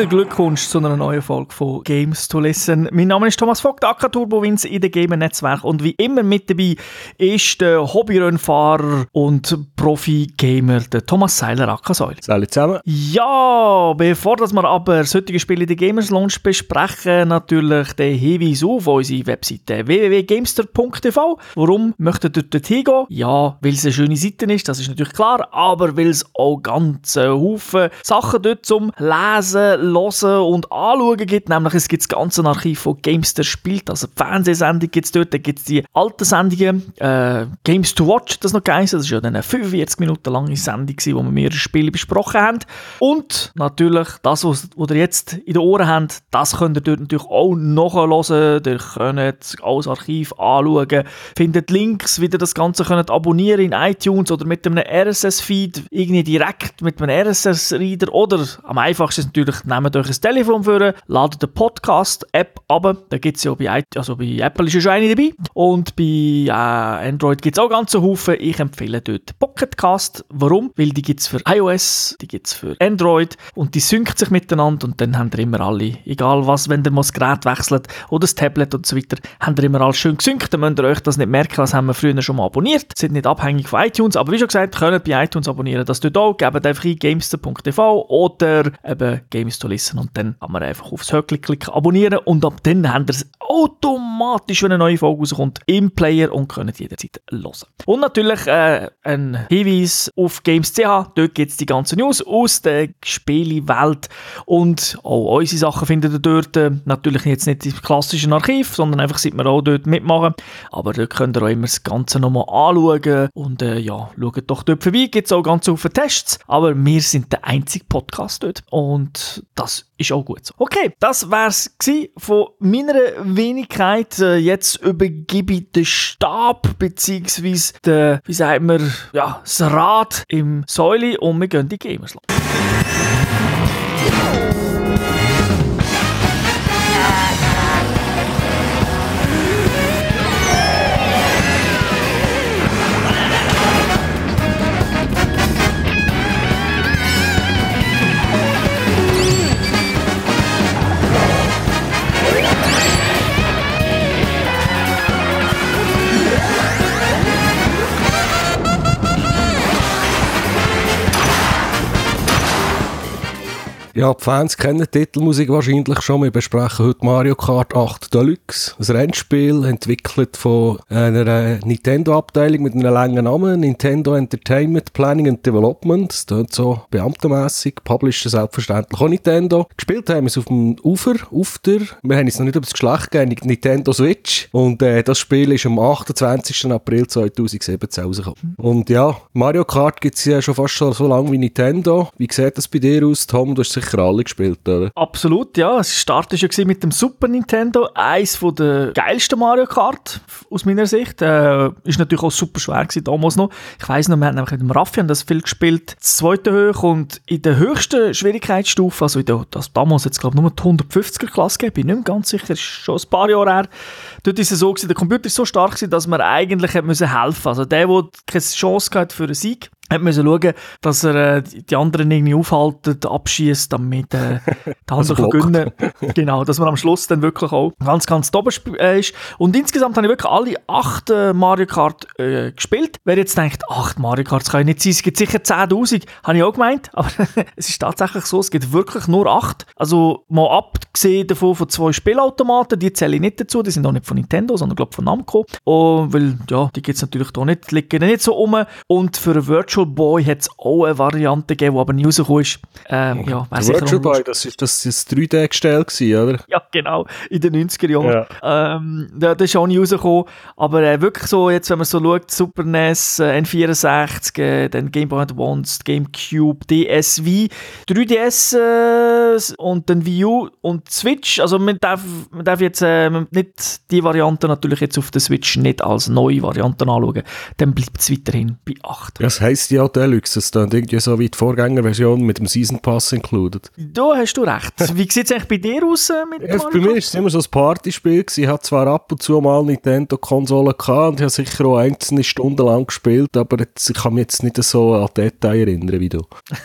Herzlichen Glückwunsch zu einer neuen Folge von Games to Listen. Mein Name ist Thomas Vogt, AK Turbowins in der Gamer Netzwerk und wie immer mit dabei ist der Hobbyrennfahrer und Profi-Gamer, der Thomas Seiler, AK Säule. Salut zusammen. Ja, bevor dass wir aber das heutige Spiel in der Gamers Lounge besprechen, natürlich den Hinweis auf unsere Webseite www.gamester.tv. Warum möchtet ihr dort hingehen? Ja, weil es eine schöne Seite ist, das ist natürlich klar, aber weil es auch ganz Haufen Sachen dort zum Lesen, Hören und Anschauen gibt. Nämlich es gibt das ganze Archiv von Gamester spielt, also die Fernsehsendung gibt es dort, dann gibt es die alten Sendungen, äh, Games to Watch, das noch geheißen, das ist ja eine 45 Minuten lange Sendung gewesen, wo wir mehrere Spiele besprochen haben. Und natürlich das, was, was ihr jetzt in den Ohren habt, das könnt ihr dort natürlich auch nachhören. Ihr könnt alles Archiv anschauen, findet Links, wie ihr das Ganze könnt abonnieren in iTunes oder mit einem RSS-Feed, irgendwie direkt mit einem RSS-Reader oder am einfachsten ist natürlich, nehmt euch ein Telefon vor, ladet eine Podcast-App ab, da gibt es ja bei, also bei Apple ist ja schon eine dabei. Und bei äh, Android gibt es auch ganz Haufen. Ich empfehle dort Pocketcast. Warum? Weil die gibt es für iOS, die gibt es für Android. Und die synkt sich miteinander und dann haben ihr immer alle, egal was, wenn ihr mal das Gerät wechselt oder das Tablet und so weiter, haben ihr immer alles schön gesynkt, dann müsst ihr euch das nicht merken, was haben wir früher schon mal abonniert, sind nicht abhängig von iTunes, aber wie schon gesagt, könnt bei iTunes abonnieren, das tut auch, gebt einfach ein gamester.tv oder eben Games to Listen und dann kann man einfach aufs Höckchen klicken, abonnieren und ab dann habt ihr automatisch, wenn eine neue Folge rauskommt, im Player und könnt jederzeit hören. Und natürlich äh, ein Hinweis auf Games.ch, dort gibt es die ganzen News aus der Spielewelt und auch unsere Sachen findet ihr dort. Äh, natürlich jetzt nicht im klassischen Archiv, sondern einfach, seit wir auch dort mitmachen. Aber dort könnt ihr auch immer das Ganze nochmal anschauen und äh, ja, schaut doch dort vorbei, gibt es auch ganz viele Tests, aber wir sind der einzige Podcast dort und das ist auch gut so. Okay, das wär's von meiner Wenigkeit. Äh, jetzt übergebe ich den Stab, den, wie sagt man, ja, das Rad im Säule und wir gehen die Gamers Ja, die Fans kennen die Titelmusik wahrscheinlich schon. Wir besprechen heute Mario Kart 8 Deluxe, ein Rennspiel, entwickelt von einer Nintendo-Abteilung mit einem langen Namen, Nintendo Entertainment Planning and Development. Das klingt so beamtenmässig. Published selbstverständlich auch Nintendo. Gespielt haben wir es auf dem Ufer, auf der, wir haben es noch nicht über das Geschlecht gegeben, Nintendo Switch. Und äh, das Spiel ist am 28. April 2017 rausgekommen. Und ja, Mario Kart gibt es ja schon fast so, so lange wie Nintendo. Wie sieht das bei dir aus, Tom? Du hast sicher alle gespielt, oder? Absolut, ja. Es startete ja mit dem Super Nintendo. Eins der geilsten Mario Kart, aus meiner Sicht. Äh, ist natürlich auch super schwer gewesen, damals noch. Ich weiss noch, wir haben mit dem Raffi das viel gespielt. Das zweite hoch und in der höchsten Schwierigkeitsstufe, also in der, das damals jetzt glaube ich nur die 150er Klasse gegeben, bin ich nicht mehr ganz sicher, ist schon ein paar Jahre her. Dort ist es so gewesen, der Computer ist so stark gewesen, dass man eigentlich helfen musste. Also der, der keine Chance hatte für einen Sieg, hat müssen schauen, dass er äh, die anderen irgendwie aufhalten, abschießt, damit äh, der andere kann gewinnen Genau, dass man am Schluss dann wirklich auch ganz, ganz oben äh, ist. Und insgesamt habe ich wirklich alle acht äh, Mario Kart äh, gespielt. Wer jetzt denkt, acht Mario Karts kann ich nicht sein, es gibt sicher 10'000, habe ich auch gemeint, aber es ist tatsächlich so, es gibt wirklich nur acht. Also mal abgesehen davon von zwei Spielautomaten, die zähle ich nicht dazu, die sind auch nicht von Nintendo, sondern glaube von Namco. Und, weil, ja, die gibt es natürlich da nicht, liegen nicht so um. Und für Virtual Virtual Boy hat es auch eine Variante gegeben, die aber nie rausgekommen ist. Ähm, ja, der Virtual Boy, das ist das, das 3D-Gestell oder? Ja, genau, in den 90er Jahren. Ja. Ähm, das ist auch nie rausgekommen. Aber äh, wirklich so, jetzt wenn man so schaut, Super NES, äh, N64, äh, dann Game Boy Advance, GameCube, DSV, 3DS äh, und dann Wii U und Switch. Also man darf, man darf jetzt äh, nicht die Variante natürlich jetzt auf der Switch nicht als neue Variante anschauen. Dann bleibt es weiterhin bei 8. Das heisst heisst ja Deluxe. Ist dann irgendwie so wie die Vorgängerversion mit dem Season Pass included. Da hast du recht. Wie sieht es eigentlich bei dir aus äh, mit ja, Bei mir war es immer so ein Partyspiel. Ich hatte zwar ab und zu mal Nintendo-Konsolen und ich habe sicher auch einzelne Stunden lang gespielt, aber jetzt, ich kann mich jetzt nicht so an Details erinnern wie du.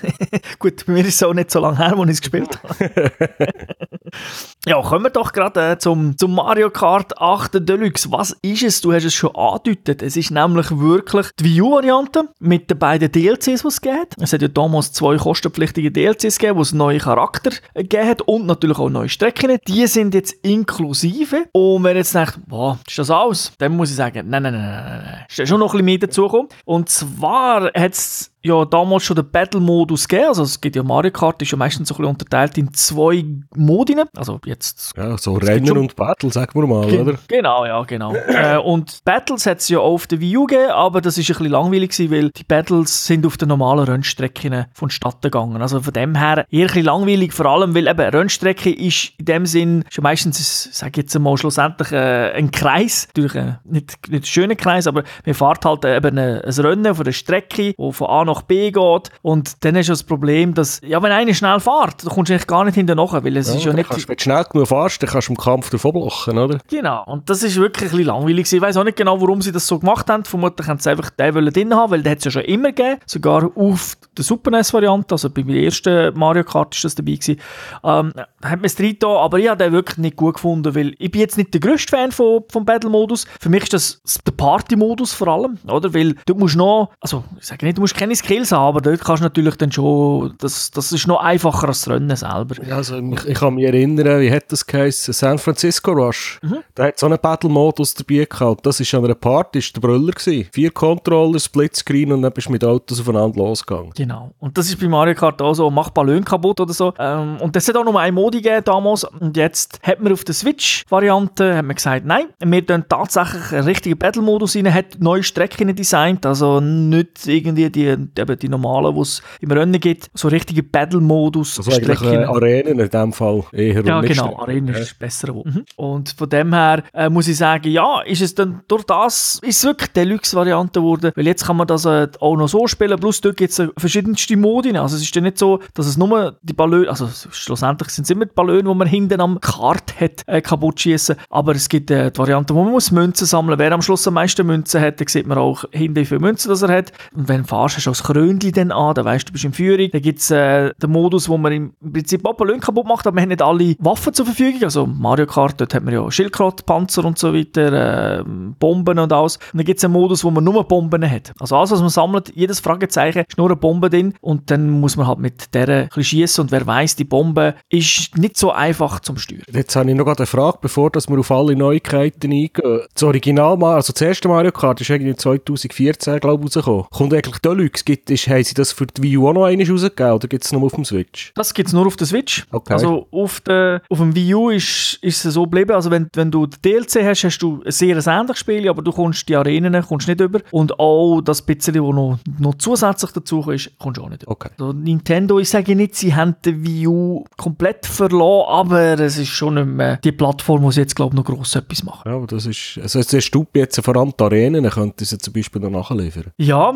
Gut, bei mir ist es auch nicht so lange her, als ich es gespielt habe. ja, kommen wir doch gerade äh, zum, zum Mario Kart 8 Deluxe. Was ist es? Du hast es schon angedeutet. Es ist nämlich wirklich die Wii U-Variante mit den beiden DLCs, die es gibt. Es hat ja damals zwei kostenpflichtige DLCs gegeben, wo es neue Charakter gegeben hat und natürlich auch neue Strecken. Die sind jetzt inklusive. Und wenn jetzt denkt, boah, ist das alles? Dann muss ich sagen, nein, nein, nein, nein, nein. Ist schon noch ein bisschen mehr dazugekommen. Und zwar hat es ja damals schon den Battle-Modus gegeben. Also es gibt ja Mario Kart, ist ja meistens so ein bisschen unterteilt in zwei Modinen. Also jetzt... Ja, so Rennen und Battle, sagen wir mal, Ge oder? Genau, ja, genau. äh, und Battles hat es ja auch auf der Wii U gegeben, aber das ist ein bisschen langweilig gewesen, weil die Battles sind auf den normalen Rennstrecken vonstatten gegangen. Also von dem her eher ein bisschen langweilig, vor allem, weil eben Rennstrecke ist in dem Sinn schon meistens, sage ich jetzt mal schlussendlich, äh, ein Kreis. Natürlich äh, nicht, nicht ein schöner Kreis, aber man fährt halt eben ein, ein Rennen von der Strecke, wo von A nach nach B geht. Und dann hast du das Problem, dass, ja, wenn einer schnell fährt, dann kommst du eigentlich gar nicht hinterher, weil es ja, ist ja nicht... Kannst, wenn du schnell genug fährst, dann kannst du im Kampf davon blocken, oder? Genau. Und das ist wirklich ein bisschen langweilig. Ich weiß auch nicht genau, warum sie das so gemacht haben. Vermutlich haben sie einfach den drin haben, weil den hat es ja schon immer gegeben. Sogar auf der Super NES-Variante, also beim ersten Mario Kart ist das dabei gewesen. Ähm, hat man es drin aber ich habe den wirklich nicht gut gefunden, weil ich bin jetzt nicht der grösste Fan von, vom Battle-Modus. Für mich ist das der Party-Modus vor allem, oder? Weil du musst noch, also ich sage nicht, du musst keine Skills haben, aber dort kannst du natürlich dann schon, das, das ist noch einfacher als das Rennen selber. Also ich, ich kann mich erinnern, wie hat das geheißen? San Francisco Rush. Mhm. Da hat so einen Battle-Modus dabei gehabt. Das war an einer Party, ist der Brüller gewesen. Vier Controller, Splitscreen und dann bist du mit Autos aufeinander losgegangen. Genau. Und das ist bei Mario Kart auch so, mach Ballon kaputt oder so. Ähm, und das hat auch noch einen Modi gegeben damals. Und jetzt hat man auf der Switch-Variante gesagt, nein, wir tun tatsächlich einen richtigen Battle-Modus rein, hat neue Strecken designt, also nicht irgendwie die, eben die normalen, die es im Rennen gibt, so richtige Battle-Modus. Also eigentlich äh, Arenen in dem Fall eher. Ja, genau, Arenen ja. ist besser. Mhm. Und von dem her äh, muss ich sagen, ja, ist es dann durch das, ist es wirklich Deluxe-Variante geworden, weil jetzt kann man das äh, auch noch so spielen, plus dort gibt es äh, verschiedenste Modi. Also es ist ja nicht so, dass es nur die Ballone, also schlussendlich sind es immer die Ballone, die man hinten am Kart hat, äh, kaputt schießen. Aber es gibt äh, die Variante, wo man muss Münzen sammeln. Wer am Schluss am meisten Münzen hat, dann sieht man auch hinten, wie viele Münzen das er hat. Und wenn du fährst, hast du das Krönchen dann an, dann weißt du, du bist in Führung. Dann gibt es äh, den Modus, wo man im Prinzip auch Ballon kaputt macht, aber man hat nicht alle Waffen zur Verfügung. Also Mario Kart, dort hat man ja Schildkröte, Panzer und so weiter, äh, Bomben und alles. Und dann gibt es einen Modus, wo man nur Bomben hat. Also alles, was man sammelt, jedes Fragezeichen ist nur eine Bombe drin und dann muss man halt mit der schießen und wer weiß, die Bombe ist nicht so einfach zum Steuern. Jetzt habe ich noch eine Frage, bevor dass wir auf alle Neuigkeiten eingehen. Das Original, also das erste Mario Kart ist irgendwie 2014, glaube ich, rausgekommen. Kommt eigentlich Deluxe? Gibt, ist, haben sie das für die Wii U auch noch einmal rausgegeben oder gibt es nur auf dem Switch? Das gibt es nur auf der Switch. Okay. Also auf, der, auf dem Wii U ist, ist es so geblieben, also wenn, wenn du DLC hast, hast du ein sehr ähnliches Spiel, aber du kommst die Arenen kommst nicht über und auch das bisschen, was noch, noch zusätzlich dazu ist, kommst du auch nicht über. Okay. Also Nintendo, ich sage nicht, sie haben den Wii U komplett verloren, aber es ist schon nicht mehr die Plattform, wo sie jetzt, glaube ich, noch gross etwas machen. Ja, aber das ist, also jetzt hast du jetzt vor allem die Arenen, könnten sie zum Beispiel noch nachliefern. Ja,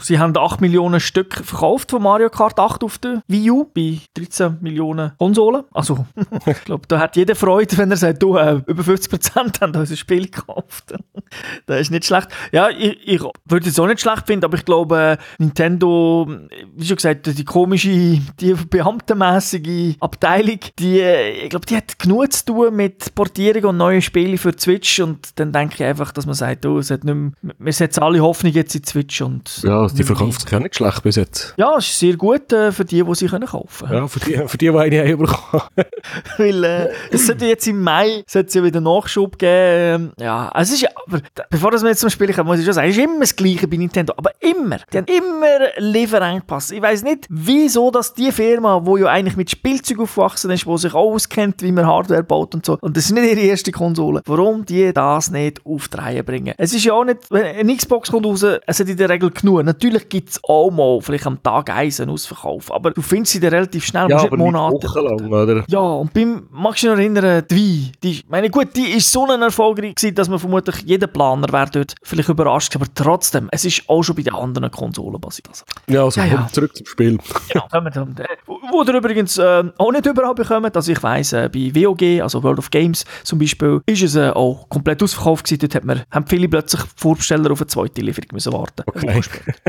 sie haben 8 Millionen Stück verkauft von Mario Kart 8 auf der Wii U bei 13 Millionen Konsolen. Also, ich glaube, da hat jeder Freude, wenn er sagt, du, äh, über 50% haben unser Spiel gekauft. das ist nicht schlecht. Ja, ich, ich würde es auch nicht schlecht finden, aber ich glaube, Nintendo, wie schon gesagt, die komische, die beamtenmäßige Abteilung, die, ich glaube, die hat genug zu tun mit Portierung und neuen Spielen für Switch und dann denke ich einfach, dass man sagt, oh, es hat nicht mehr, wir setzen alle Hoffnung jetzt in Switch und... Ja, die verkauft sich auch nicht schlecht bis jetzt. Ja, es ist sehr gut äh, für die, die sie können kaufen können. Ja, für die, für die, die eine bekommen Weil äh, es sollte jetzt im Mai sollte ja wieder Nachschub geben. Ja, also es ist aber, bevor wir jetzt zum Spiel kommen, muss ich schon sagen, es ist immer das Gleiche bei Nintendo, aber immer. Die haben immer Lieferengpass. Ich weiß nicht, wieso dass die Firma, wo ja eigentlich mit Spielzeug aufgewachsen ist, wo sich auch auskennt, wie man Hardware baut und so, und das ist nicht ihre erste Konsole, warum die das nicht auf die Reihe bringen? Es ist ja auch nicht, wenn eine Xbox kommt raus, es hat in der Regel genug. Natürlich gibt gibt es auch mal, vielleicht am Tag eins einen Ausverkauf. Aber du findest sie dann relativ schnell, Ja, aber Monate. wochenlang, oder? Ja, und beim, magst du dich noch erinnern, die Wii, die, meine, gut, die ist so ein Erfolg gewesen, dass man vermutlich jeder Planer wäre dort vielleicht überrascht, aber trotzdem, es ist auch schon bei den anderen Konsolen passiert. Also, Ja, also Ja, ja. zurück zum Spiel. genau, kommen wir zum, äh, wo, ihr übrigens äh, auch nicht überall bekommt, also ich weiss, äh, bei WOG, also World of Games zum Beispiel, ist es äh, auch komplett ausverkauft gewesen, dort hat man, haben viele plötzlich Vorbesteller auf eine zweite Lieferung müssen warten. Okay.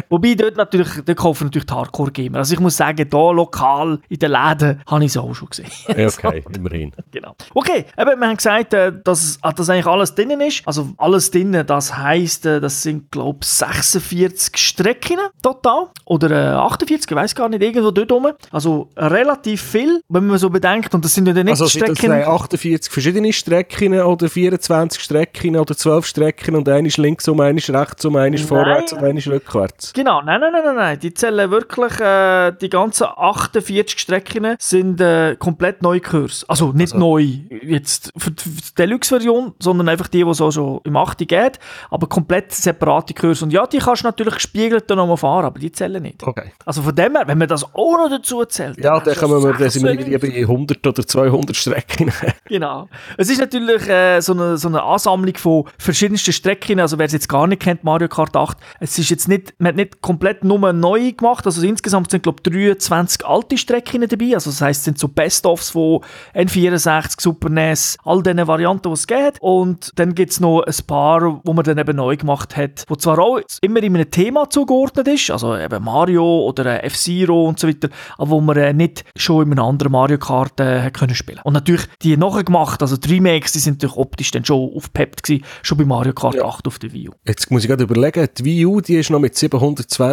Wobei dort natürlich, dort kaufen natürlich die Hardcore-Gamer. Also ich muss sagen, da lokal in den Läden habe ich es auch schon gesehen. Okay, immerhin. Genau. Okay, eben, wir haben gesagt, äh, dass, ah, dass eigentlich alles drinnen ist. Also alles drinnen, das heisst, äh, das sind, glaube ich, 46 Strecken total. Oder äh, 48, ich weiß gar nicht, irgendwo dort rum. Also relativ viel, wenn man so bedenkt. Und das sind ja dann nicht Also sind das Strecken. äh, 48 verschiedene Strecken oder 24 Strecken oder 12 Strecken und eine ist links um, eine ist rechts um, eine ist vorwärts und eine ist rückwärts? Genau, nein, nein, nein, nein, nein. Die zählen wirklich, äh, die ganzen 48 Strecken sind äh, komplett neue Kurs. Also nicht neu jetzt für die, Deluxe-Version, sondern einfach die, die es auch schon im 8. geht, aber komplett separate Kurs. Und ja, die kannst du natürlich gespiegelt dann nochmal fahren, aber die zählen nicht. Okay. Also von dem her, wenn man das auch noch dazu zählt. Ja, dann dann kommen wir, dann sind wir 96. irgendwie bei 100 oder 200 Strecken. Genau. Es ist natürlich äh, so, eine, so eine Ansammlung von verschiedensten Strecken. Also wer es jetzt gar nicht kennt, Mario Kart 8, es ist jetzt nicht, man hat nicht komplett nur neu gemacht. Also insgesamt sind glaube ich 23 alte Strecken dabei. Also das heisst, es sind so Best-ofs von N64, Super NES, all diesen Varianten, die es geht. Und dann gibt es noch ein paar, wo man dann eben neu gemacht hat, wo zwar auch immer in einem Thema zugeordnet ist, also eben Mario oder äh, F-Zero und so weiter, aber wo man äh, nicht schon in einem anderen Mario Kart äh, können spielen. Und natürlich die nachher gemacht, also die Remakes, die sind natürlich optisch dann schon aufgepeppt gewesen, schon bei Mario Kart 8 auf der Wii U. Jetzt muss ich gerade überlegen, die Wii U, die ist noch mit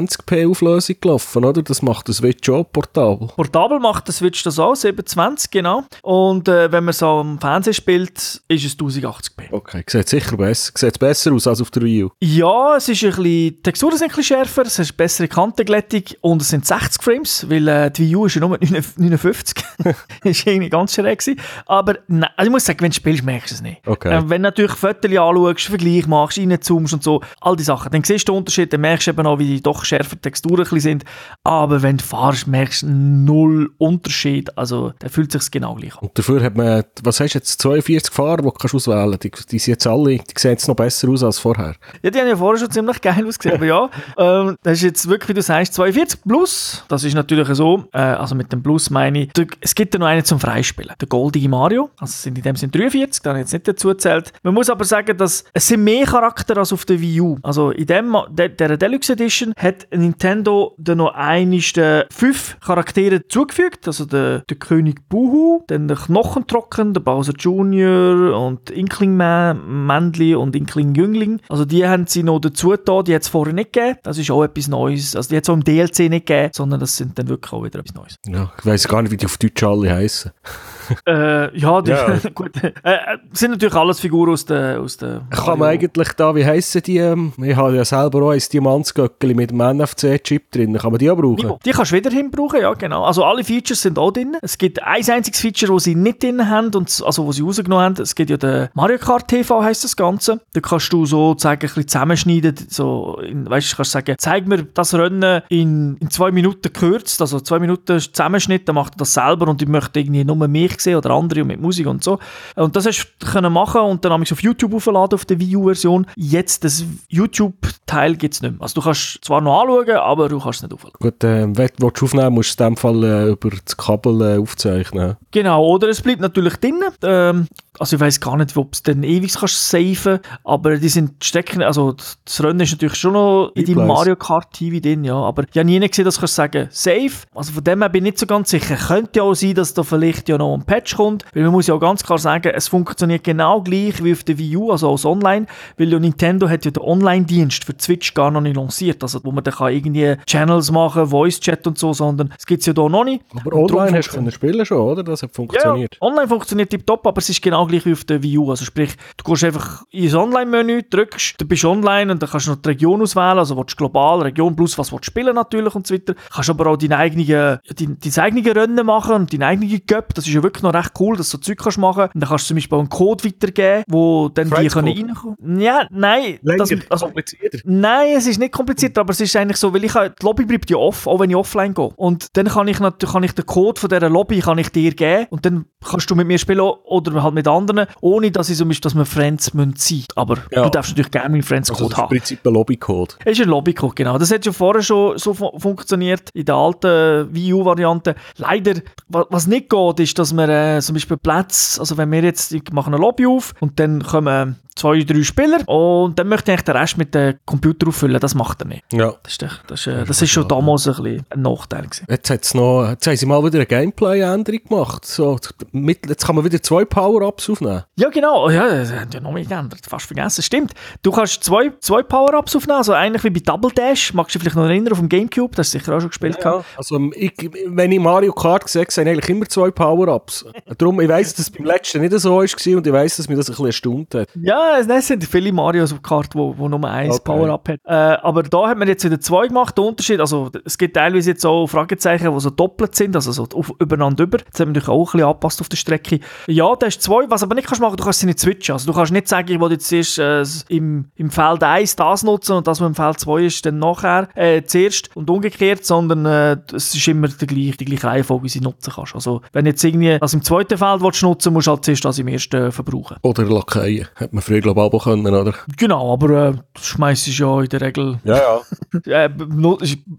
720p Auflösung gelaufen, oder? Das macht das Switch auch portabel. Portabel macht der Switch das auch, 720 genau. Und äh, wenn man so am Fernsehen spielt, ist es 1080p. Okay, sieht sicher besser, sieht besser aus als auf der Wii U. Ja, es ist ein bisschen, die Texturen sind ein bisschen schärfer, es ist bessere Kantenglättung und es sind 60 Frames, weil äh, die Wii U ist ja nur 59. das ist irgendwie ganz schräg gewesen. Aber nein, also ich muss sagen, wenn du spielst, merkst du es nicht. Okay. Äh, wenn du natürlich Fotos anschaust, Vergleich machst, reinzoomst und so, all die Sachen, dann siehst du den Unterschied, dann merkst du eben auch, wie die doch schärfer Texturen sind. Aber wenn du fahrst, merkst du null Unterschied. Also, da fühlt sich genau gleich an. Und dafür hat man, was hast du jetzt, 42 Fahrer, die du kannst auswählen kannst. Die, die sind jetzt alle, die sehen jetzt noch besser aus als vorher. Ja, die haben ja vorher schon ziemlich geil ausgesehen, aber ja, ähm, das ist jetzt wirklich, wie du sagst, 42 plus. Das ist natürlich so, äh, also mit dem Plus meine ich, es gibt ja noch einen zum Freispielen. Der goldige Mario, also es sind in dem sind 43, da habe ich jetzt nicht dazu gezählt. Man muss aber sagen, dass es sind mehr Charakter als auf der Wii U. Also in dem, der, der Deluxe Edition hat Nintendo dann noch einiges äh, fünf Charaktere zugefügt, also der, der König Buhu, dann der Knochentrocken, der Bowser Jr. und Inkling Ma- Männli und Inkling Jüngling. Also die haben sie noch dazu getan, die hat es vorher nicht gegeben. Das ist auch etwas Neues. Also die hat es auch im DLC nicht gegeben, sondern das sind dann wirklich auch wieder etwas Neues. Ja, ich weiss gar nicht, wie die auf Deutsch alle heißen. Äh, ja, die, Ja. gut. Äh, äh, sind natürlich alles Figuren aus der... Aus der Kann man eigentlich da, wie heissen die, ähm, ich habe ja selber auch ein Diamantsgöckeli mit dem NFC-Chip drin, kann man die auch brauchen? Die kannst du wieder hinbrauchen, ja genau. Also alle Features sind auch drin. Es gibt ein einziges Feature, das sie nicht drin haben, und, also wo sie rausgenommen haben. Es gibt ja den Mario Kart TV, heisst das Ganze. Da kannst du sozusagen ein bisschen zusammenschneiden, so, in, weißt du, kannst sagen, zeig mir das Rennen in, in zwei Minuten gekürzt, also zwei Minuten Zusammenschnitt, dann macht er das selber und ich möchte irgendwie nur mich sehen oder andere und mit Musik und so. Und das hast du können machen und dann habe ich auf YouTube aufgeladen, auf der Wii U-Version. Jetzt, das YouTube-Teil gibt es nicht mehr. Also du kannst zwar noch anschauen, aber du kannst es nicht aufladen. Gut, ähm, wenn du aufnehmen musst du in dem Fall äh, über das Kabel äh, aufzeichnen. Genau, oder es bleibt natürlich drin. Ähm, also ich weiß gar nicht, ob es dann ewig kannst saven, aber die sind Strecken, also das Rennen ist natürlich schon noch in deinem. Mario Kart TV drin, ja, aber ich habe nie gesehen, dass du sagen, save. Also von dem her bin ich nicht so ganz sicher. Könnte ja auch sein, dass da vielleicht ja noch ein Patch kommt, weil man muss ja auch ganz klar sagen, es funktioniert genau gleich wie auf der Wii U, also als online, weil ja Nintendo hat ja den Online-Dienst für Switch gar noch nicht lanciert, also wo man dann kann irgendwie Channels machen, Voice-Chat und so, sondern es gibt es ja da noch nicht. Aber online hast du spielen schon, oder? Das hat funktioniert. ja, online funktioniert tiptop, aber es ist genau gleich wie auf der Wii U. Also sprich, du gehst einfach ins Online-Menü, drückst, du bist online und dann kannst du noch die Region auswählen, also willst du global, Region plus was willst du spielen natürlich und so weiter. Kannst aber auch deine eigene, dein, dein eigene Rennen machen und deine eigene Cup. Das ist ja wirklich noch recht cool, dass du so Zeug kannst machen. Und dann kannst du zum Beispiel einen Code weitergeben, wo dann die können reinkommen. Ja, nein. Länger, das, also, komplizierter. Nein, es ist nicht kompliziert, aber es ist eigentlich so, weil ich die Lobby bleibt ja off, auch wenn ich offline gehe. Und dann kann ich natürlich kann ich den Code von dieser Lobby kann ich dir geben und dann kannst du mit mir spielen oder halt mit anderen, ohne dass ich so dass wir Friends müssen sein. Aber Ja. du darfst natürlich gerne meinen Friends Also Code das ist im haben. Prinzip ein Lobbycode. Es ist ein Lobbycode, genau. Das hat ja vorher schon so fu funktioniert in der alten Wii U-Variante. Leider, wa was nicht geht, ist, dass wir äh, zum Beispiel Plätze, also wenn wir jetzt, ich mache eine Lobby auf und dann kommen zwei, drei Spieler und dann möchte ich eigentlich den Rest mit dem Computer auffüllen. Das macht er nicht. Ja. Das ist, echt- das ist, äh, das ist schon damals ein bisschen ein Nachteil gewesen. Jetzt, hat's noch, jetzt haben sie mal wieder eine Gameplay-Änderung gemacht. So, mit, jetzt kann man wieder zwei Power-Ups aufnehmen. Ja, genau. Oh, Ja, das hat ja noch mehr geändert. Fast vergessen. Stimmt. Du kannst zwei, zwei Power-Ups aufnehmen. Also eigentlich wie bei Double Dash. Magst du dich vielleicht noch erinnern auf dem Gamecube? Das hast du sicher auch schon gespielt. gehabt. Also, ich, wenn ich Mario Kart habe, sind eigentlich immer zwei Power-Ups. Darum, ich weiss, dass es beim letzten nicht so war und ich weiss, dass mich das ein bisschen erstaunt hat. Ja, es sind viele Marios auf der Karte, wo, wo nur eins Okay. Power-Up hat. Äh, aber da hat man jetzt wieder zwei gemacht. Der Unterschied, also es gibt teilweise jetzt auch Fragezeichen, die so doppelt sind, also so auf, übereinander über. Das hat man natürlich auch ein bisschen angepasst auf der Strecke. Ja, da ist zwei. Was aber nicht kannst machen, du kannst sie nicht switchen. Also du kannst nicht sagen, ich will jetzt erst äh, im, im Feld 1 das nutzen und das, was im Feld 2 ist, dann nachher äh, zuerst und umgekehrt, sondern äh, es ist immer die gleiche, die gleiche Reihenfolge, wie sie nutzen kannst. Also wenn jetzt irgendwie das im zweiten Feld willst, nutzen musst du halt zuerst das im ersten äh, verbrauchen. Oder Lakaien. Hat man früher, glaube ich, auch können, oder? Genau, aber äh, schmeißt es ja in der Regel. Ja, ja. Äh,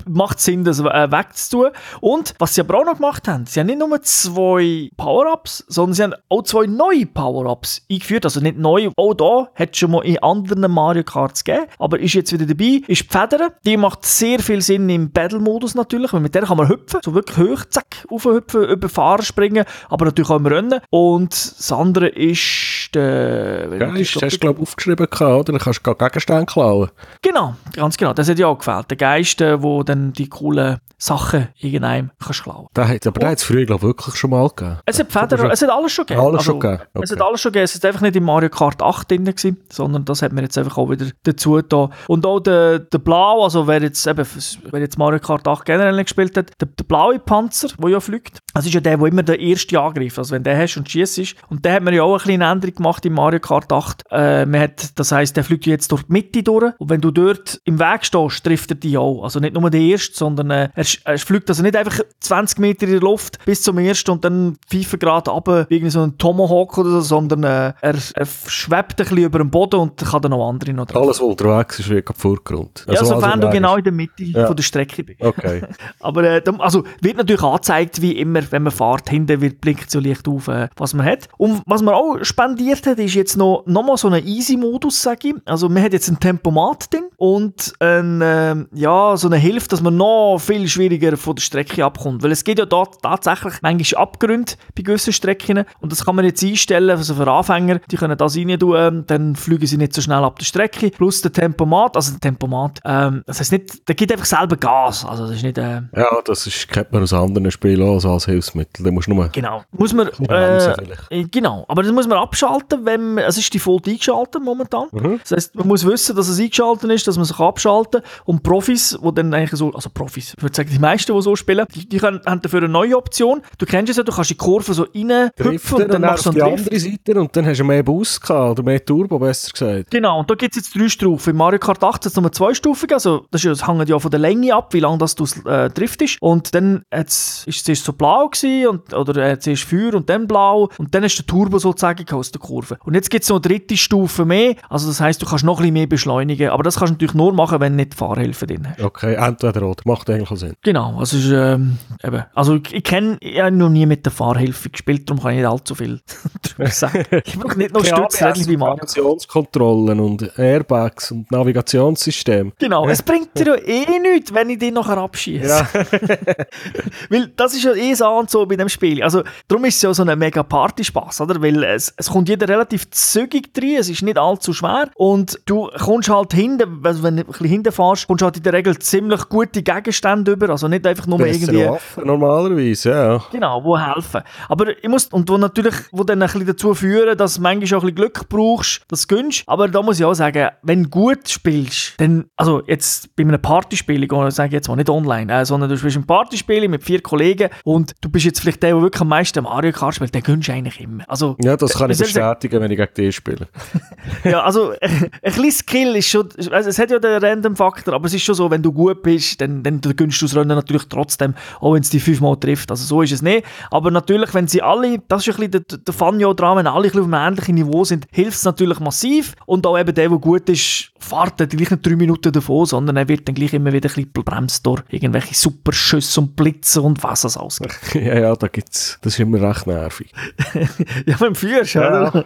macht Sinn, das äh, wegzutun. Und was sie aber auch noch gemacht haben, sie haben nicht nur zwei Power-Ups, sondern sie haben auch zwei neue Power-Ups eingeführt. Also nicht neu, auch da hat es schon mal in anderen Mario Karts gegeben, aber ist jetzt wieder dabei. Ist die Federn, die macht sehr viel Sinn im Battle-Modus natürlich, weil mit der kann man hüpfen, so wirklich hoch, zack, aufhüpfen, über Fahrer springen, aber natürlich auch im Rennen. Und das andere ist der... ja ist, hast du, glaube ich, aufgeschrieben oder? Dann kannst du Gegenstände klauen. Genau, ganz genau. Das hat ja auch gefällt. Der Geist, äh, wo dann die coolen Sachen irgendeinem kannst klauen. Der hat, aber der hat es früher, glaube ich, wirklich schon mal gegeben. Es hat Feder, es hat alles schon gegeben. Also, Alles schon gegeben, Es okay. hat alles schon gegeben. Es ist einfach nicht in Mario Kart 8 drin gewesen, sondern das hat man jetzt einfach auch wieder dazu da. Und auch der, der Blau, also wer jetzt eben, wer jetzt Mario Kart 8 generell nicht gespielt hat, der, der blaue Panzer, der ja fliegt, das ist ja der, wo immer der erste Angriff, also wenn der hast und schießt ist. Und der hat man ja auch eine kleine Änderung gemacht in Mario Kart 8. Äh, man hat, das heisst, der fliegt jetzt durch die Mitte durch und wenn du dort im Weg stehst, trifft er dich auch. Also nicht nur der erste, sondern äh, er, er fliegt also nicht einfach 20 Meter in der Luft bis zum ersten und dann 5 Grad runter, wie irgendwie so ein Tomahawk oder so, sondern äh, er, er schwebt ein bisschen über dem Boden und kann dann noch andere noch drauf. Alles, was unterwegs ist, am Vorgrund. Ja, Also, sofern also du genau in der Mitte Ja. von der Strecke bist. Okay. Aber äh, also wird natürlich angezeigt, wie immer, wenn man fährt, hinten wird blinkt so Licht auf, äh, was man hat. Und was man auch spendiert hat, ist jetzt noch, noch mal so ein Easy-Modus, sage ich. Also man hat jetzt ein Tempomat drin und ein, ähm, ja, so eine Hilfe, dass man noch viel schwieriger von der Strecke abkommt. Weil es geht ja dort tatsächlich manchmal Abgründe bei gewissen Strecken und das kann man jetzt einstellen, also für Anfänger, die können das rein tun, ähm, dann fliegen sie nicht so schnell ab der Strecke. Plus der Tempomat, also der Tempomat, ähm, das heißt nicht, der gibt einfach selber Gas, also das ist nicht... Äh, Ja, das ist, kennt man aus anderen Spielen auch so als Hilfsmittel. Da musst du nur... Genau. Muss man, äh, äh, genau. Aber das muss man abschalten, wenn man, es ist Default eingeschaltet momentan. Mhm. Das heißt, man muss wissen, dass es eingeschaltet ist, dass man sich abschalten und Profis, die dann eigentlich so, also Profis, ich würde sagen, die meisten, die so spielen, die, die können, haben dafür eine neue Option. Du kennst es ja, du kannst die Kurve so reinhüpfen Driften, und dann dann machst du einen Drift. Andere Seite und dann hast du mehr Bus gehabt, oder mehr Turbo, besser gesagt. Genau, und da gibt es jetzt drei Stufen. In Mario Kart 8 hat es nur zwei Stufen, also das, ist, das hängt ja von der Länge ab, wie lange das du äh, driftest. Und dann hat's, ist es so blau gewesen, und, oder äh, zuerst Feuer und dann blau und dann ist der Turbo sozusagen aus der Kurve. Und jetzt gibt es noch eine dritte Stufe mehr, also das heißt, du kannst noch ein bisschen mehr beschleunigen, aber das kannst du natürlich nur machen, wenn du nicht die Fahrhilfe drin hast. Okay, entweder oder. Macht eigentlich Sinn. Genau, also ist, ähm, eben, also ich, ich kenne, ich habe noch nie mit der Fahrhilfe gespielt, darum kann ich nicht allzu viel Ich brauche nicht noch Stützrädchen wie Mario. Navigationskontrollen und Airbags und Navigationssystem. Genau, es bringt dir ja eh nichts, wenn ich dich nachher abschieße. Ja. Weil das ist ja eh so und so bei dem Spiel. Also, darum ist es ja so ein mega Partyspaß, oder? Weil es, es kommt jeder relativ zügig drin, es ist nicht allzu schwer und du kommst halt hinten, also wenn du ein bisschen hinten fährst, kommst du halt in der Regel ziemlich gute Gegenstände über, also nicht einfach nur Bessere irgendwie... Waffen normalerweise, ja. Genau, wo helfen. Aber ich muss, und wo natürlich, wo dann ein bisschen dazu führen, dass du manchmal auch ein bisschen Glück brauchst, das gönnst. Aber da muss ich auch sagen, wenn du gut spielst, dann, also jetzt bei einem Partyspiel, ich sage jetzt mal nicht online, äh, sondern du spielst ein Partyspiel mit vier Kollegen und du bist jetzt vielleicht der, der wirklich am meisten Mario Kart spielt, den gönnst du eigentlich immer. Also, ja, das kann ich bestätigen, wenn ich gegen dich spiele. ja, also ein bisschen Skill ist schon, also es hat ja den Random-Faktor, aber es ist schon so, wenn du gut bist, dann, dann gönnst du das Rennen natürlich trotzdem, auch wenn es die fünfmal trifft. Also so ist es nicht. Aber natürlich, wenn sie alle, das ist ein bisschen der, der Fun ja dran, wenn alle ein auf einem ähnlichen Niveau sind, hilft es natürlich massiv. Und auch eben der, der gut ist, fährt gleich nicht drei Minuten davon, sondern er wird dann gleich immer wieder ein bisschen bremst durch irgendwelche Superschüsse und Blitze und was es alles gibt. ja, ja, da gibt's, das ist immer recht nervig. ja, wenn du führst, ja. oder?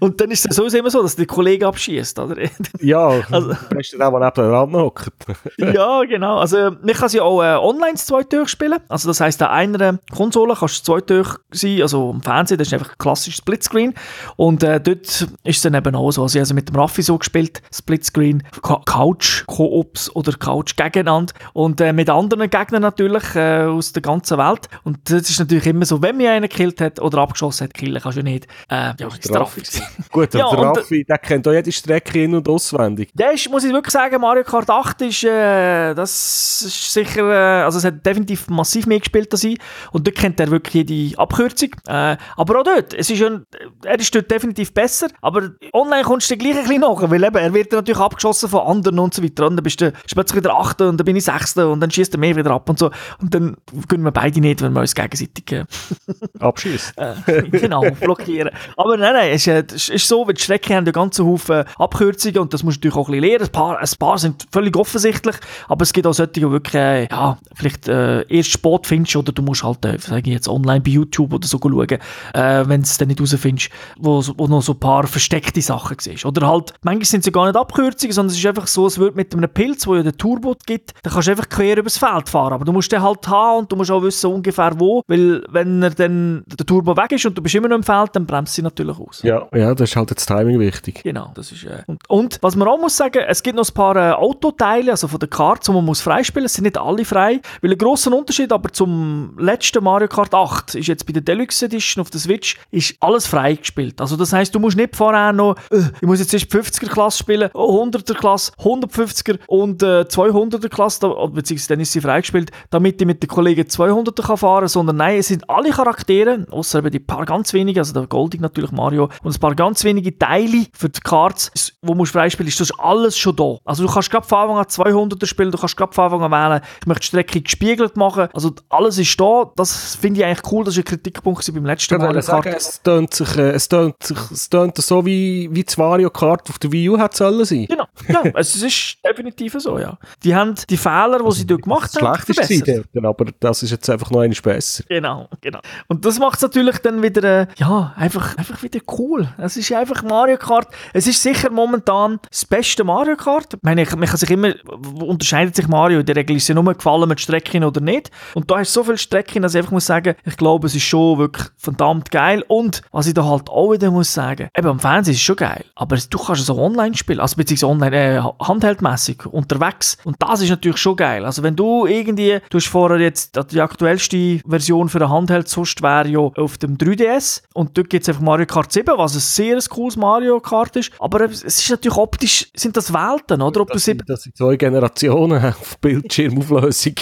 Und dann ist es sowieso immer so, dass die Kollegen abschießt, oder? ja, also, bist du auch, der neben dran hockt. ja, genau. Also, man kann sie auch äh, online zwei durchspielen. Also, das heisst, an einer Konsole kannst du zwei durch sein, also am Fernsehen, das ist einfach ein klassisches Splitscreen. Und äh, dort ist es dann eben auch so, also, also mit dem Raffi so gespielt, Splitscreen, Couch, Co-ops oder Couch gegeneinander und äh, mit anderen Gegnern natürlich äh, aus der ganzen Welt. Und das ist natürlich immer so, wenn mir einer gekillt hat oder abgeschossen hat, killen kannst du nicht. Äh, ja, ist der Raffi. Gut, aber ja, der Raffi, der kennt auch jede Strecke in- und auswendig. Der ist, muss ich wirklich sagen, Mario Kart 8 ist, äh, das ist sicher, äh, also es hat definitiv massiv mehr gespielt als ich und dort kennt er wirklich jede Abkürzung. Äh, aber auch dort, es ist ein, er ist dort definitiv besser, aber online kommst du gleich ein bisschen nach, weil eben, er wird natürlich abgeschossen von anderen und so weiter und dann bist du plötzlich wieder Achte und dann bin ich Sechste und dann schießt er mehr wieder ab und so und dann können wir beide nicht, wenn wir uns gegenseitig äh, abschießen. äh, genau, blockieren. Aber nein, nein, es ist, es ist so, weil die Strecke haben einen ganzen Haufen Abkürzungen und das musst du natürlich auch ein bisschen lernen. Ein paar, ein paar sind völlig offensichtlich, aber es gibt auch solche, die wirklich, äh, ja, vielleicht äh, erst Sport findest oder du musst halt, äh, sage ich jetzt, online bei YouTube oder so schauen, äh, wenn du es dann nicht rausfindest, wo, wo noch so ein paar versteckte Sachen siehst. Oder halt, manchmal sind sie gar nicht Abkürzungen, sondern es ist einfach so, es wird mit einem Pilz, wo ja den Turbo gibt, da kannst du einfach quer übers Feld fahren, aber du musst den halt haben und du musst auch wissen ungefähr wo, weil wenn er dann der Turbo weg ist und du bist immer noch im Feld, dann bremst sie natürlich aus. Ja, ja, das ist halt das Timing wichtig. Genau, das ist, äh, und, und, was man auch muss sagen, es gibt noch ein paar äh, Autoteile, also von der Karte, die man muss freispielen, es sind nicht alle frei, weil ein grosser Unterschied aber zum letzten Mario Kart 8 ist jetzt bei der Deluxe Edition auf der Switch, ist alles frei gespielt. Also das heißt, du musst nicht vorher noch, äh, ich muss jetzt erst 50er Klasse spielen, 100er Klasse, 150er und äh, 200er Klasse, da, beziehungsweise dann ist sie freigespielt, damit ich mit den Kollegen 200er kann fahren sondern nein, es sind alle Charaktere, außer eben die paar ganz wenige, also der Goldig natürlich Mario, und ein paar ganz wenige Teile für die Cards, wo du freispielen ist das ist alles schon da. Also du kannst gerade von Anfang an 200er spielen, du kannst gerade von Anfang an wählen, ich möchte die Strecke gespiegelt machen, also alles ist da, das finde ich eigentlich cool, das war ein Kritikpunkt beim letzten Mario Kart. Es tönt sich, äh, es tönt sich, es tönt so wie, wie das Mario Kart auf der Wii U hat sollen sein. Genau, ja, es ist definitiv so, ja. Die haben die Fehler, die sie dort gemacht haben, schlecht ist dort, aber das ist jetzt einfach noch eines besser. Genau, genau. Und das macht es natürlich dann wieder, äh, ja, einfach, einfach wieder cool. Es ist einfach Mario Kart. Es ist sicher momentan das beste Mario Kart. Ich meine, man kann sich immer, unterscheidet sich Mario. In der Regel ist ja nur gefallen mit Strecken oder nicht. Und da hast du so viele Strecken, dass ich einfach muss sagen, ich glaube, es ist schon wirklich verdammt geil. Und was ich da halt auch wieder muss sagen, eben am Fernsehen ist es schon geil, aber du kannst es auch online spielen, also beziehungsweise online, äh, handheldmässig, unterwegs. Und das ist natürlich schon geil. Also wenn du irgendwie, du hast vorher jetzt die aktuellste Version für ein Handheld, sonst wäre ja auf dem 3DS und dort gibt es einfach Mario Kart 7, was ein sehr cooles Mario Kart ist, aber es ist natürlich optisch, sind das Welten, oder? Ob das, sind, das sind zwei Generationen auf Bildschirmauflösung.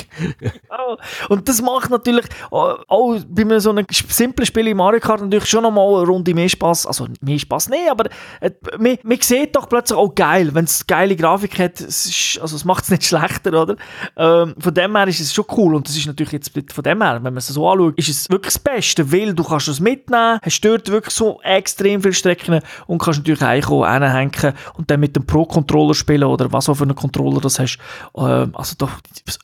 oh, und das macht natürlich auch, auch bei so einem simplen Spiel in Mario Kart natürlich schon nochmal eine Runde mehr Spaß, also mehr Spaß, nee, aber äh, man, man sieht doch plötzlich auch geil, wenn es geile Grafik hat, es ist, also es macht es nicht schlechter, oder? Ähm, von dem her ist es schon cool und das ist natürlich jetzt von dem her, wenn man es so anschaut, ist es wirklich das Beste, weil du kannst es mitnehmen, hast dort wirklich so extrem viele Strecken und kannst natürlich auch hinhängen und dann mit dem Pro-Controller spielen oder was auch für einen Controller das hast. Ähm, also doch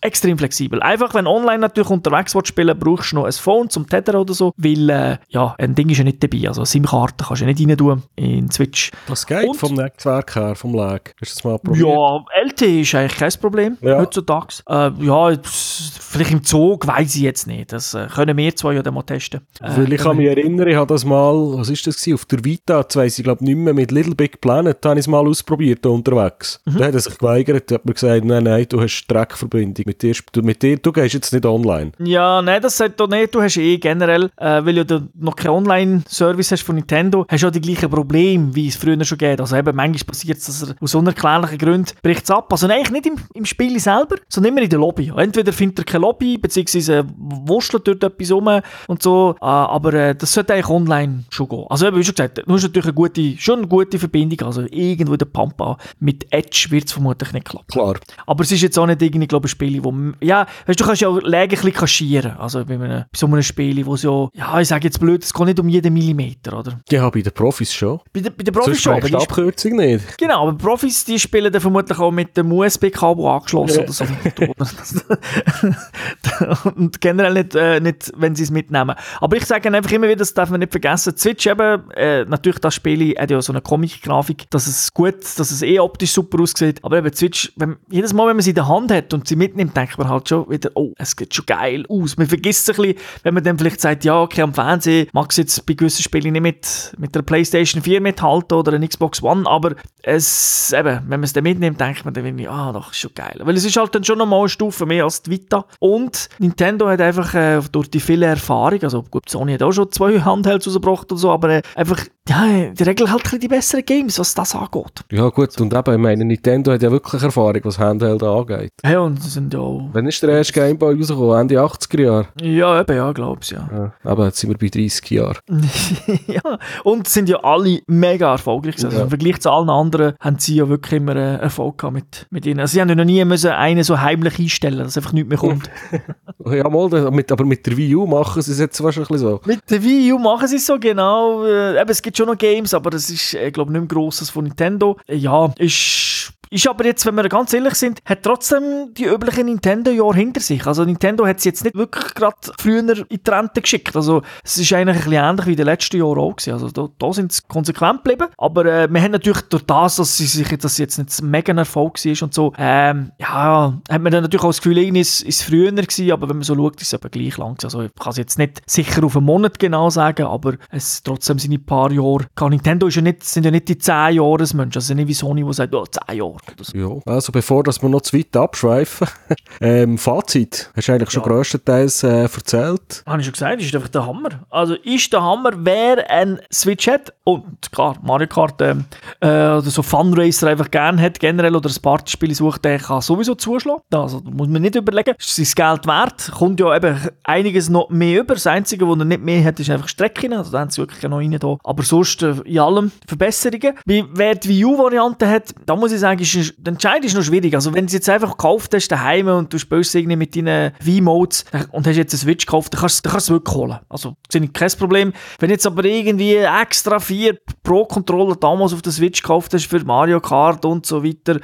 extrem flexibel. Einfach, wenn online natürlich unterwegs willst spielen, brauchst du noch ein Phone zum Tether oder so, weil äh, ja, ein Ding ist ja nicht dabei, also SIM-Karte kannst du ja nicht rein tun in Switch. Das geht und, vom Netzwerk her, vom Lag. Hast du das mal probiert? Ja, LTE ist eigentlich kein Problem ja. heutzutage. Äh, ja, vielleicht im Zug weiß ich jetzt nicht. Das äh, können wir zwei ja dann mal testen. Äh, Weil ich kann mich erinnern, ich habe das mal, was ist das gewesen, auf der Vita, das weiss ich glaube nicht mehr, mit Little Big Planet habe ich es mal ausprobiert, da unterwegs. Mhm. Da hat er sich geweigert, hat mir gesagt, nein, nein, du hast Streckverbindung. Mit dir, du, mit dir, du gehst jetzt nicht online. Ja, nein, das sagt doch nicht, du hast eh generell, äh, weil ja noch keine Online-Service hast von Nintendo, hast du auch die gleichen Probleme, wie es früher schon geht. Also eben, manchmal passiert es, dass er aus unerklärlichen Gründen bricht es ab. Also eigentlich nicht im, im Spiel selber, sondern immer in der Lobby. Entweder findet er keine Lobby, beziehungsweise wurschtelt dort etwas rum und so, äh, aber äh, das sollte eigentlich online schon gehen. Also eben, wie schon gesagt, du hast natürlich eine gute, schon eine gute Verbindung, also irgendwo in der Pampa mit Edge wird es vermutlich nicht klappen. Klar. Aber es ist jetzt auch nicht irgendwie, glaube ich, ein Spiel, wo, ja, weißt du, kannst ja auch läglich kaschieren, also bei, einem, bei so einem Spiel, wo es ja, ja, ich sage jetzt blöd, es geht nicht um jeden Millimeter, oder? Ja, bei den Profis schon. Bei, de, bei den Profis schon, aber die Abkürzung nicht. Genau, aber Profis, die spielen dann vermutlich auch mit dem USB-Kabel angeschlossen ja. oder so. und generell nicht, äh, nicht wenn sie es mitnehmen. Aber ich sage einfach immer wieder, das darf man nicht vergessen, Switch eben, äh, natürlich das Spiel hat ja so eine Comic-Grafik, dass es gut, dass es eh optisch super aussieht, aber eben Switch, wenn, jedes Mal, wenn man sie in der Hand hat und sie mitnimmt, denkt man halt schon wieder, oh, es sieht schon geil aus. Man vergisst es ein bisschen, wenn man dann vielleicht sagt, ja, okay, am Fernsehen mag es jetzt bei gewissen Spielen nicht mit, mit der Playstation 4 mithalten oder einer Xbox One, aber es, eben, wenn man es dann mitnimmt, denkt man dann irgendwie, ah, doch, ist schon geil. Weil es ist halt dann schon nochmal eine Stufe mehr als die Vita. Und Nintendo hat einfach äh, durch die viele Erfahrung, also gut, Sony hat auch schon zwei Handhelds rausgebracht und so, aber äh, einfach, ja, der Regel halt die besseren Games, was das angeht. Ja gut, und eben, ich meine, Nintendo hat ja wirklich Erfahrung, was Handheld angeht. Ja, und sie sind ja auch... Wann ist der erste Gameboy rausgekommen? Ende 80er Jahre? Ja, eben, ja, glaub's, ja. ja. Aber jetzt sind wir bei 30 Jahren. ja, und sind ja alle mega erfolgreich. Also ja. Im Vergleich zu allen anderen haben sie ja wirklich immer äh, Erfolg gehabt mit, mit ihnen. Also sie haben ja noch nie müssen einen so heimlich einstellen, dass einfach nichts mehr kommt. ja, mal, mit, aber mit der Wii U machen sie es jetzt wahrscheinlich so. Mit der Wii U machen sie es so, genau. Äh, eben, es gibt schon noch Games, aber das ist, äh, glaube ich, nicht mehr grosses von Nintendo. Äh, ja, ist ist aber jetzt, wenn wir ganz ehrlich sind, hat trotzdem die üblichen Nintendo-Jahre hinter sich. Also Nintendo hat es jetzt nicht wirklich gerade früher in die Rente geschickt. Also es ist eigentlich ein bisschen ähnlich wie in den letzten Jahren auch gewesen. Also da, da sind sie konsequent geblieben. Aber äh, wir haben natürlich durch das, dass sie sich dass jetzt nicht ein mega Erfolg war und so, ähm, ja, hat man dann natürlich auch das Gefühl, irgendwie ist es früher gewesen, aber wenn man so schaut, ist es aber gleich lang. Also ich kann es jetzt nicht sicher auf einen Monat genau sagen, aber es trotzdem sind ein paar Jahre. Nintendo ist ja nicht, sind ja nicht die 10 Jahresmenschen, also nicht wie Sony, die sagt, oh, 10 Jahre so. Ja, also bevor dass wir noch zu weit abschweifen, ähm, Fazit, hast du eigentlich schon grösstenteils äh, erzählt? Habe ich schon gesagt, ist einfach der Hammer. Also ist der Hammer, wer ein Switch hat und klar, Mario Kart ähm, äh, oder so Funracer einfach gerne hat generell oder ein Partyspiel sucht, der kann sowieso zuschlagen. Also muss man nicht überlegen, ist sein Geld wert, kommt ja eben einiges noch mehr über. Das Einzige, was er nicht mehr hat, ist einfach Strecken, also da haben sie wirklich noch rein da. Aber sonst äh, in allem Verbesserungen. Wie, wer die Wii U-Variante hat, da muss ich sagen, ist, der Entscheid ist noch schwierig. Also wenn du jetzt einfach gekauft hast daheim und du spielst irgendwie mit deinen Wii-Modes und hast jetzt einen Switch gekauft, dann kannst, dann kannst du es wirklich holen. Also das ist kein Problem. Wenn jetzt aber irgendwie extra vier Pro-Controller damals auf der Switch gekauft hast für Mario Kart und so weiter,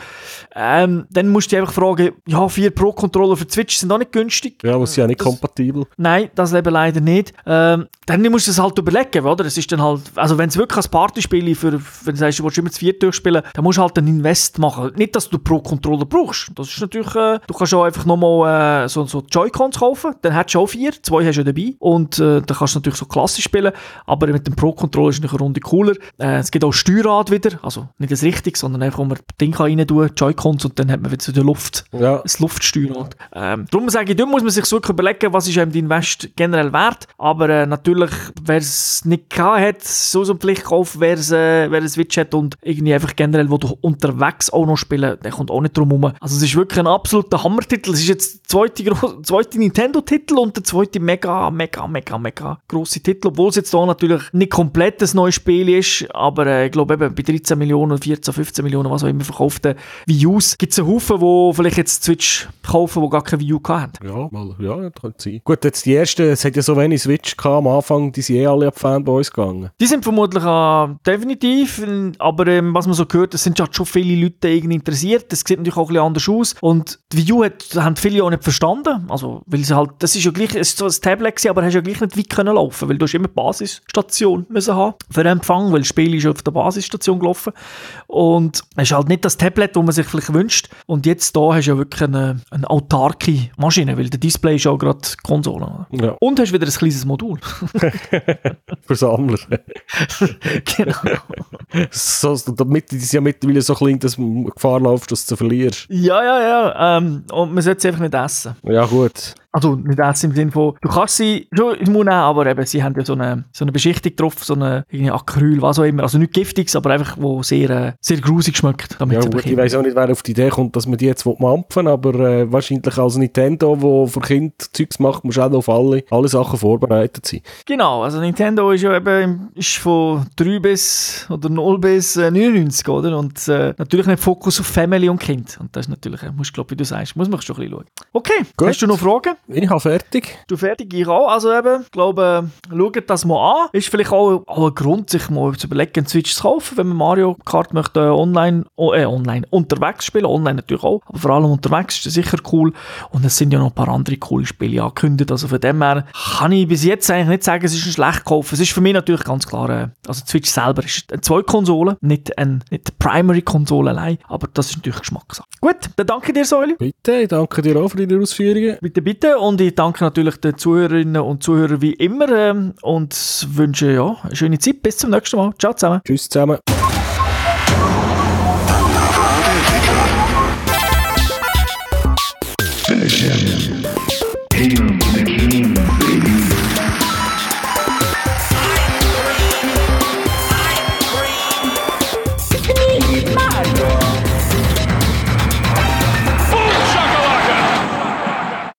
ähm, dann musst du dich einfach fragen, ja, vier Pro-Controller für die Switch sind auch nicht günstig. Ja, aber sie sind ja nicht das, kompatibel. Nein, das leben leider nicht. Ähm, dann musst du es halt überlegen, oder? Es ist dann halt, also wenn es wirklich ein Partyspiel für, wenn du sagst, du willst immer zu vier durchspielen, dann musst du halt einen Invest machen. Nicht, dass du Pro-Controller brauchst. Das ist natürlich, äh, du kannst auch einfach nochmal äh, so, so Joy-Cons kaufen, dann hättest du auch vier, zwei hast du dabei und äh, dann kannst du natürlich so klassisch spielen, aber mit dem Pro-Controller ist es eine Runde cooler. Äh, es gibt auch Steuerrad wieder, also nicht das richtig, sondern einfach, wo man das Ding rein tun Joy-Cons und dann hat man wieder so die Luft, ja. das Luftsteuerrad. Ähm, darum sage ich, da muss man sich wirklich überlegen, was ist einem die Invest generell wert, aber äh, natürlich, wer es nicht gehabt hat, so so Pflicht kaufen, wer es äh, wer ein Switch hat und irgendwie einfach generell, wo du unterwegs auch noch spielen, der kommt auch nicht drum herum. Also es ist wirklich ein absoluter Hammertitel. Es ist jetzt der zweite, zweite Nintendo-Titel und der zweite mega, mega, mega, mega grosse Titel, obwohl es jetzt da natürlich nicht komplett ein neues Spiel ist, aber äh, ich glaube eben bei 13 Millionen, 14, 15 Millionen, was auch immer verkauften Wii U's, gibt es einen Haufen, die vielleicht jetzt Switch kaufen, die gar keine Wii U haben. Ja, mal, ja, das könnte sein. Gut, jetzt die ersten, es hat ja so wenig Switch gehabt am Anfang, die sind eh alle ab Fanboys gegangen. Die sind vermutlich äh, definitiv, aber ähm, was man so gehört, es sind ja schon viele Leute irgendwie interessiert, das sieht natürlich auch ein bisschen anders aus und die Wii U hat, haben viele auch nicht verstanden, also weil sie halt, das ist ja gleich, es ist so ein Tablet gewesen, aber hast ja gleich nicht weit können laufen, weil du hast immer Basisstation müssen haben für den Empfang, weil das Spiel ist auf der Basisstation gelaufen und es ist halt nicht das Tablet, das man sich vielleicht wünscht und jetzt da hast du ja wirklich eine, eine autarke Maschine, weil der Display ist ja gerade Konsole. Ja. Und hast wieder ein kleines Modul. für Sammler. genau. so, damit es ja mittlerweile so klein, dass man Gefahr läuft, dass du verlierst. Ja, ja, ja. Ähm, und man sollte es einfach nicht essen. Ja, gut. Also nicht jetzt im Sinne von, du kannst sie schon den Mund nehmen, aber eben, sie haben ja so eine, so eine Beschichtung drauf, so eine irgendwie Acryl, was auch immer. Also nicht giftiges, aber einfach, wo sehr, äh, sehr grusig schmeckt. Ja gut, ich weiß auch nicht, wer auf die Idee kommt, dass man die jetzt mampfen aber äh, wahrscheinlich als Nintendo, wo für Kinder Zeugs macht, muss auch auf alle, alle Sachen vorbereitet sein. Genau, also Nintendo ist ja eben ist von 3 bis oder 0 bis äh, 99, oder? Und äh, natürlich nicht Fokus auf Family und Kind. Und das ist natürlich, äh, musst, glaub, wie du sagst, muss man schon ein bisschen schauen. Okay, Gut. hast du noch Fragen? Ich habe fertig. Du fertig? Ich auch. Also eben, ich glaube, schaut das mal an. Ist vielleicht auch, auch ein Grund, sich mal zu überlegen, einen Switch zu kaufen, wenn man Mario Kart möchte äh, online, oh, äh, online, unterwegs spielen. Online natürlich auch, aber vor allem unterwegs ist das sicher cool. Und es sind ja noch ein paar andere coole Spiele angekündigt. Also von dem her kann ich bis jetzt eigentlich nicht sagen, es ist ein schlecht Kauf. Es ist für mich natürlich ganz klar, äh, also Switch selber ist eine zwei Konsole, nicht eine nicht Primary-Konsole allein, aber das ist natürlich Geschmackssache. Gut, dann danke dir, Säule. Bitte, ich danke dir auch für deine Ausführungen. Bitte, bitte. Und ich danke natürlich den Zuhörerinnen und Zuhörern wie immer ähm, und wünsche ja, eine schöne Zeit. Bis zum nächsten Mal. Ciao zusammen. Tschüss zusammen. Finish him.